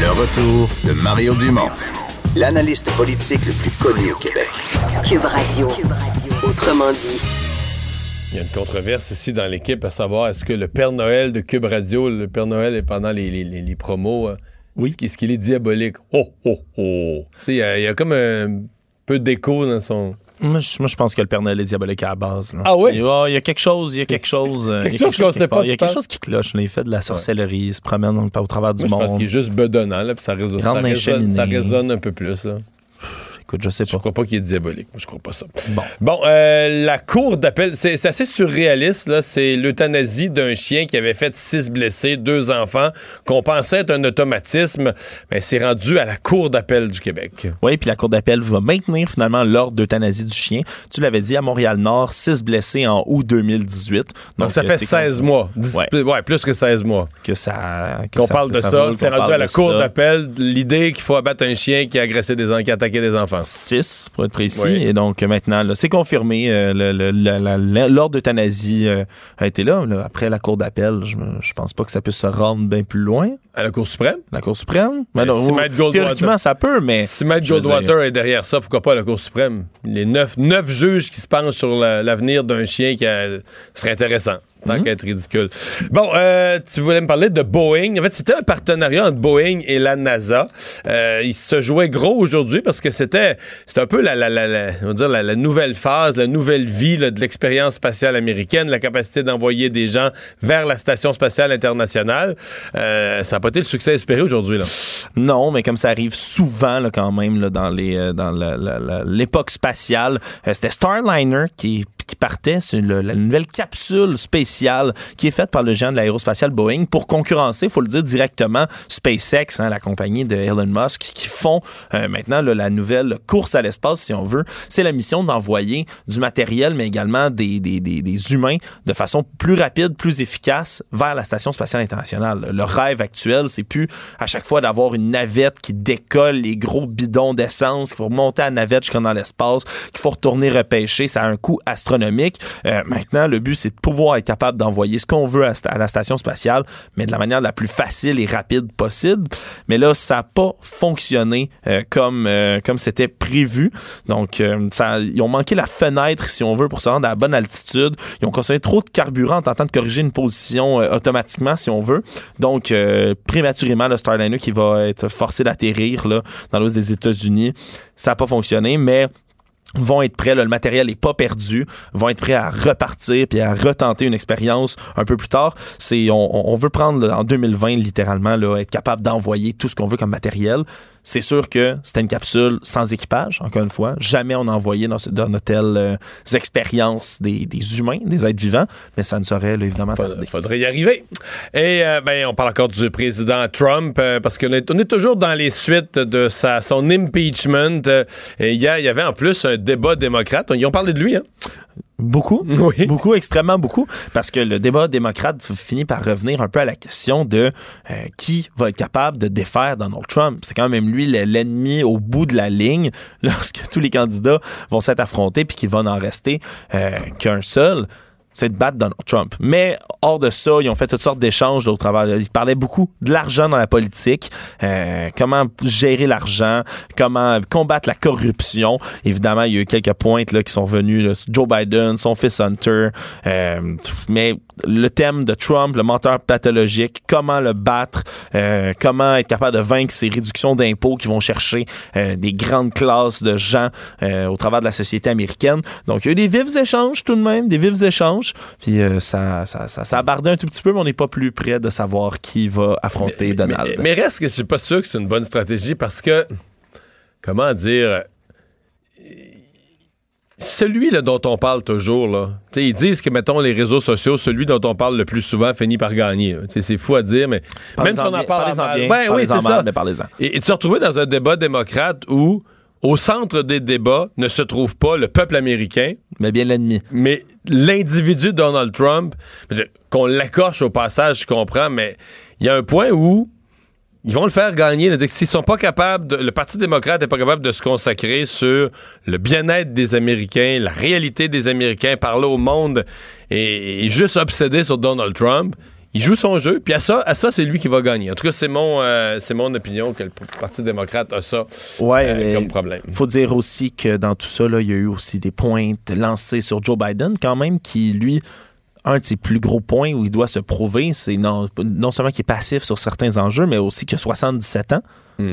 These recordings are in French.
Le retour de Mario Dumont, l'analyste politique le plus connu au Québec. Cube Radio. Autrement dit. Il y a une controverse ici dans l'équipe à savoir est-ce que le Père Noël de Cube Radio, le Père Noël est pendant les, les- les- les promos, euh, Oui. est-ce qu'il est diabolique? Oh, oh, oh. Tu sais, il y, y a comme un peu d'écho dans son... Moi je, moi, je pense que le Père Noël est diabolique à la base. là. Ah oui? Il y a, il y a quelque chose, il y a quelque chose. euh, Quelque il y a chose qui sait pas. Il y a quelque chose qui cloche. là. Il fait de la sorcellerie, il se promène au travers du Moi, je pense monde. qu'il est juste bedonnant, là, puis ça, résonne, ça, résonne, ça résonne un peu plus. Là. Écoute, je sais Je pas. crois pas qu'il est diabolique. Moi, je crois pas ça. Bon. Bon, euh, la cour d'appel, c'est assez surréaliste. là. C'est l'euthanasie d'un chien qui avait fait six blessés, deux enfants, qu'on pensait être un automatisme. Mais c'est rendu à la cour d'appel du Québec. Oui, puis la Cour d'appel va maintenir finalement l'ordre d'euthanasie du chien. Tu l'avais dit, à Montréal-Nord, six blessés en août 2018. Donc, ça euh, fait c'est 16 qu'on- mois. Dix- Ouais. ouais, plus que 16 mois. Que ça. Qu'on parle que de ça. C'est rendu à la cour d'appel l'idée qu'il faut abattre un chien qui a agressé des qui a attaqué des enfants. 6, pour être précis. Oui. Et donc, maintenant, c'est confirmé. euh, L'ordre d'euthanasie euh, a été là, là. Après la Cour d'appel, je, je pense pas que ça puisse se rendre bien plus loin. À la Cour suprême? La Cour suprême? Ben, non, si oui, théoriquement, ça peut, mais. Si veux Goldwater est derrière ça, pourquoi pas à la Cour suprême? Les neuf, neuf juges qui se penchent sur la- l'avenir d'un chien qui a- serait intéressant. Tant Mhm. qu'à être ridicule. Bon, euh, tu voulais me parler de Boeing. En fait, c'était un partenariat entre Boeing et la NASA. Euh, il se jouait gros aujourd'hui parce que c'était un peu la, la, la, la- on va dire la, nouvelle phase, la nouvelle vie là, de l'expérience spatiale américaine, la capacité d'envoyer des gens vers la Station spatiale internationale. Euh, ça n'a pas été le succès espéré aujourd'hui. là. Non, mais comme ça arrive souvent là, quand même là, dans les euh, dans l'époque spatiale, euh, c'était Starliner qui partait sur la nouvelle capsule spéciale qui est faite par le géant de l'aérospatiale Boeing pour concurrencer, faut le dire directement, SpaceX, hein, la compagnie de Elon Musk, qui font euh, maintenant la nouvelle course à l'espace, si on veut. C'est la mission d'envoyer du matériel, mais également des, humains de façon plus rapide, plus efficace vers la station spatiale internationale. Le rêve actuel, c'est plus à chaque fois d'avoir une navette qui décolle les gros bidons d'essence pour monter à la navette jusqu'à dans l'espace, qu'il faut retourner repêcher. Ça a un coût astronomique. Euh, maintenant, le but, c'est de pouvoir être capable d'envoyer ce qu'on veut à, la station spatiale, mais de la manière la plus facile et rapide possible. Mais là, ça n'a pas fonctionné euh, comme euh, comme c'était prévu. Donc, ils ont manqué la fenêtre, si on veut, pour se rendre à la bonne altitude. Ils ont consommé trop de carburant en tentant de corriger une position automatiquement, si on veut. Donc, prématurément, le Starliner qui va être forcé d'atterrir dans l'ouest des États-Unis, ça n'a pas fonctionné, mais vont être prêts, là, le matériel n'est pas perdu, vont être prêts à repartir puis à retenter une expérience un peu plus tard. C'est on, on veut prendre en 2020 littéralement là, être capable d'envoyer tout ce qu'on veut comme matériel. C'est sûr que c'était une capsule sans équipage, encore une fois. Jamais on a envoyé dans, dans de telles euh, expériences des, des humains, des êtres vivants, mais ça ne saurait là, évidemment. Il faudrait y arriver. Et euh, ben, on parle encore du président Trump euh, parce qu'on est, on est toujours dans les suites de sa, son impeachment. Euh, il y avait en plus un débat démocrate. Ils ont parlé de lui, hein? Beaucoup. Oui. Beaucoup, extrêmement beaucoup. Parce que le débat démocrate finit par revenir un peu à la question de euh, qui va être capable de défaire Donald Trump. C'est quand même lui le- l'ennemi au bout de la ligne lorsque tous les candidats vont s'être affrontés puis qu'il va n'en rester euh, qu'un seul. C'est de battre Donald Trump. Mais hors de ça, ils ont fait toutes sortes d'échanges au travers. Ils parlaient beaucoup de l'argent dans la politique, euh, comment gérer l'argent, comment combattre la corruption. Évidemment, il y a eu quelques pointes là, qui sont revenus. là, Joe Biden, son fils Hunter. euh, mais le thème de Trump, le menteur pathologique, comment le battre, euh, comment être capable de vaincre ces réductions d'impôts qui vont chercher euh, des grandes classes de gens euh, au travers de la société américaine. Donc, il y a eu des vifs échanges tout de même, des vifs échanges. Puis euh, ça, ça, ça, ça a bardé un tout petit peu, mais on n'est pas plus près de savoir qui va affronter Donald. Mais, mais reste que je suis pas sûr que c'est une bonne stratégie parce que, comment dire, celui là, dont on parle toujours, là, ils disent que, mettons, les réseaux sociaux, celui dont on parle le plus souvent finit par gagner. C'est fou à dire, mais même si on en parle parlez-en bien, Ben oui, c'est ça. mais parlez-en. Et, et tu te retrouves dans un débat démocrate où, au centre des débats, ne se trouve pas le peuple américain, Mais bien l'ennemi. mais l'individu Donald Trump, qu'on l'accoche au passage, je comprends, mais il y a un point où ils vont le faire gagner. S'ils sont pas capables, de- le Parti démocrate n'est pas capable de se consacrer sur le bien-être des Américains, la réalité des Américains, parler au monde et, et juste obsédé sur Donald Trump, Il joue son jeu, puis à ça, à ça c'est lui qui va gagner. En tout cas, c'est mon, euh, c'est mon opinion que le Parti démocrate a ça Ouais, euh, comme problème. faut dire aussi que dans tout ça, là, il y a eu aussi des pointes lancées sur Joe Biden, quand même, qui, lui, un de ses plus gros points où il doit se prouver, c'est non, non seulement qu'il est passif sur certains enjeux, mais aussi qu'il a 77 ans.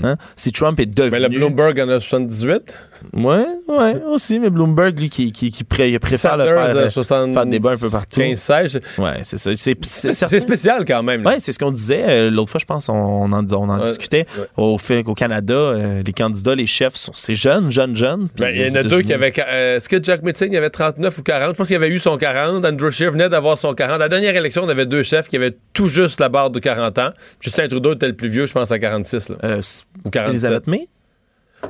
Hein? Si Trump est devenu... Mais le Bloomberg en a 78. Ouais, ouais, aussi, mais Bloomberg, lui, qui, qui, qui pré- il préfère le Sanders, faire, euh, euh, 70, faire débat un peu partout. 15-16. Ouais, c'est ça. C'est, certain- spécial quand même. là. Ouais, c'est ce qu'on disait euh, l'autre fois, je pense, on, on en, on en Ouais, discutait. ouais. Au fait qu'au Canada, euh, les candidats, les chefs, sont ces jeunes, jeunes, jeunes. Ben, il y en a deux qui avaient. euh, Est-ce que Jack Metzing il avait 39 ou 40 Je pense qu'il avait eu son 40. Andrew Scheer venait d'avoir son 40. À la dernière élection, on avait deux chefs qui avaient tout juste la barre de 40 ans. Justin Trudeau était le plus vieux, je pense, à 46. Là. Euh, s- Ou 47. Elisabeth May?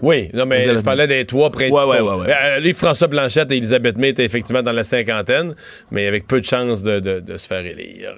Oui, non, mais je parlais des trois principaux. Ouais, ouais, ouais, ouais. Euh, lui, François Blanchette et Elisabeth May étaient effectivement dans la cinquantaine, mais avec peu de chances de, de- de se faire élire.